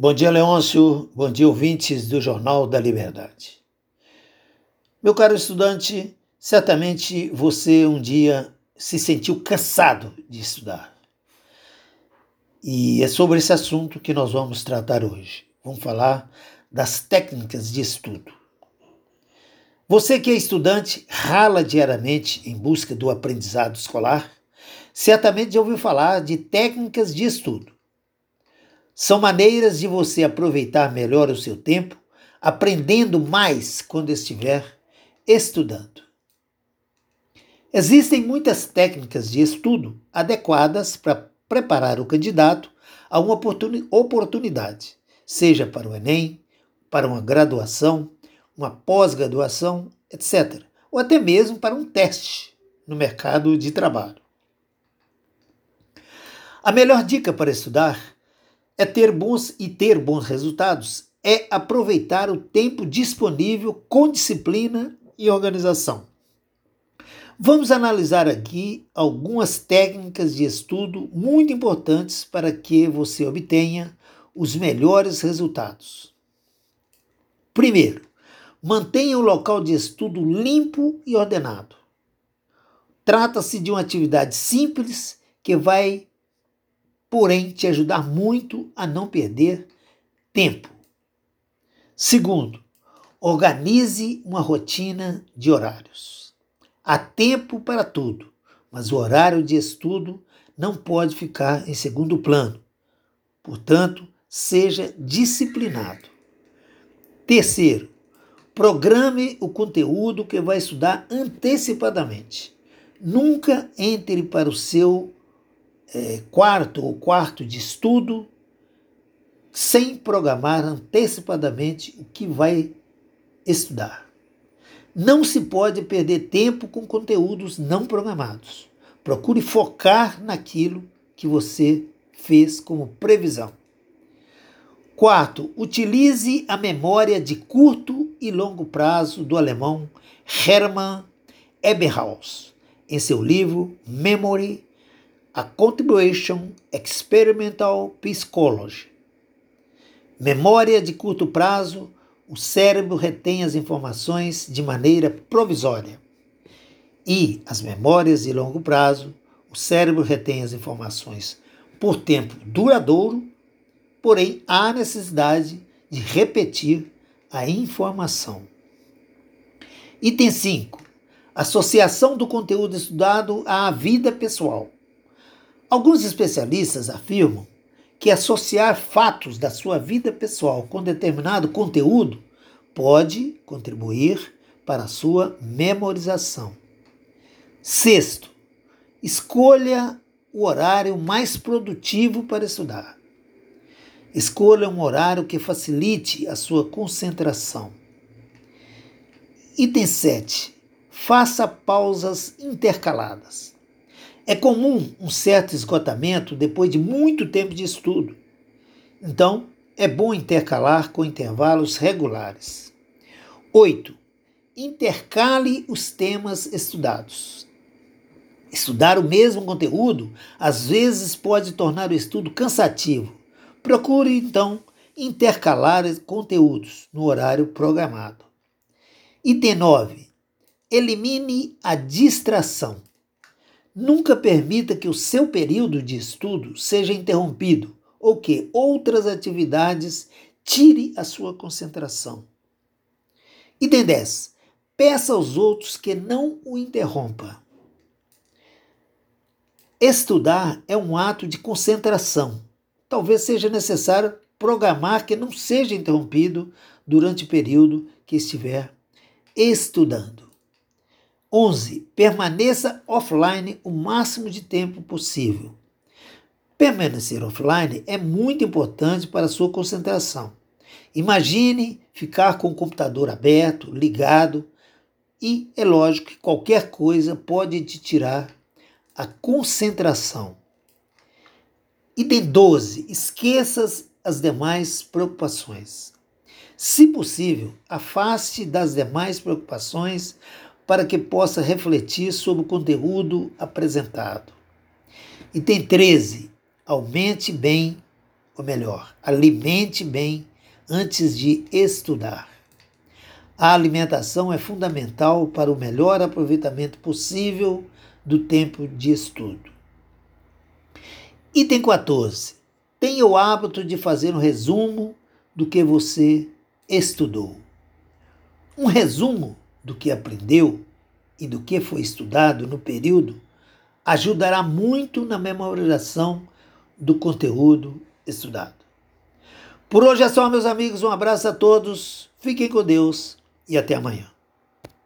Bom dia, Leôncio. Bom dia, ouvintes do Jornal da Liberdade. Meu caro estudante, certamente você um dia se sentiu cansado de estudar. E é sobre esse assunto que nós vamos tratar hoje. Vamos falar das técnicas de estudo. Você que é estudante, rala diariamente em busca do aprendizado escolar, certamente já ouviu falar de técnicas de estudo. São maneiras de você aproveitar melhor o seu tempo, aprendendo mais quando estiver estudando. Existem muitas técnicas de estudo adequadas para preparar o candidato a uma oportunidade, seja para o Enem, para uma graduação, uma pós-graduação, etc., ou até mesmo para um teste no mercado de trabalho. A melhor dica para estudar é ter bons e ter bons resultados é aproveitar o tempo disponível com disciplina e organização. Vamos analisar aqui algumas técnicas de estudo muito importantes para que você obtenha os melhores resultados. Primeiro, mantenha o local de estudo limpo e ordenado. Trata-se de uma atividade simples que vai porém te ajudar muito a não perder tempo. Segundo, organize uma rotina de horários. Há tempo para tudo, mas o horário de estudo não pode ficar em segundo plano. Portanto, seja disciplinado. Terceiro, programe o conteúdo que vai estudar antecipadamente. Nunca entre para o seu é, quarto ou quarto de estudo sem programar antecipadamente o que vai estudar. Não se pode perder tempo com conteúdos não programados. Procure focar naquilo que você fez como previsão. Quarto, utilize a memória de curto e longo prazo do alemão Hermann Eberhaus em seu livro Memory a Contribution Experimental Psychology. Memória de curto prazo, o cérebro retém as informações de maneira provisória. E as memórias de longo prazo, o cérebro retém as informações por tempo duradouro, porém há necessidade de repetir a informação. Item 5. Associação do conteúdo estudado à vida pessoal. Alguns especialistas afirmam que associar fatos da sua vida pessoal com determinado conteúdo pode contribuir para a sua memorização. Sexto, escolha o horário mais produtivo para estudar. Escolha um horário que facilite a sua concentração. Item 7. Faça pausas intercaladas. É comum um certo esgotamento depois de muito tempo de estudo. Então, é bom intercalar com intervalos regulares. 8. Intercale os temas estudados. Estudar o mesmo conteúdo às vezes pode tornar o estudo cansativo. Procure, então, intercalar conteúdos no horário programado. Item 9. Elimine a distração. Nunca permita que o seu período de estudo seja interrompido ou que outras atividades tire a sua concentração. Item 10. Peça aos outros que não o interrompa. Estudar é um ato de concentração. Talvez seja necessário programar que não seja interrompido durante o período que estiver estudando. 11. Permaneça offline o máximo de tempo possível. Permanecer offline é muito importante para sua concentração. Imagine ficar com o computador aberto, ligado, e é lógico que qualquer coisa pode te tirar a concentração. Item 12. Esqueça as demais preocupações. Se possível, afaste das demais preocupações para que possa refletir sobre o conteúdo apresentado. Item 13. Aumente bem ou melhor, alimente bem antes de estudar. A alimentação é fundamental para o melhor aproveitamento possível do tempo de estudo. Item 14. Tenha o hábito de fazer um resumo do que você estudou. Um resumo do que aprendeu e do que foi estudado no período ajudará muito na memorização do conteúdo estudado. Por hoje é só, meus amigos. Um abraço a todos, fiquem com Deus e até amanhã.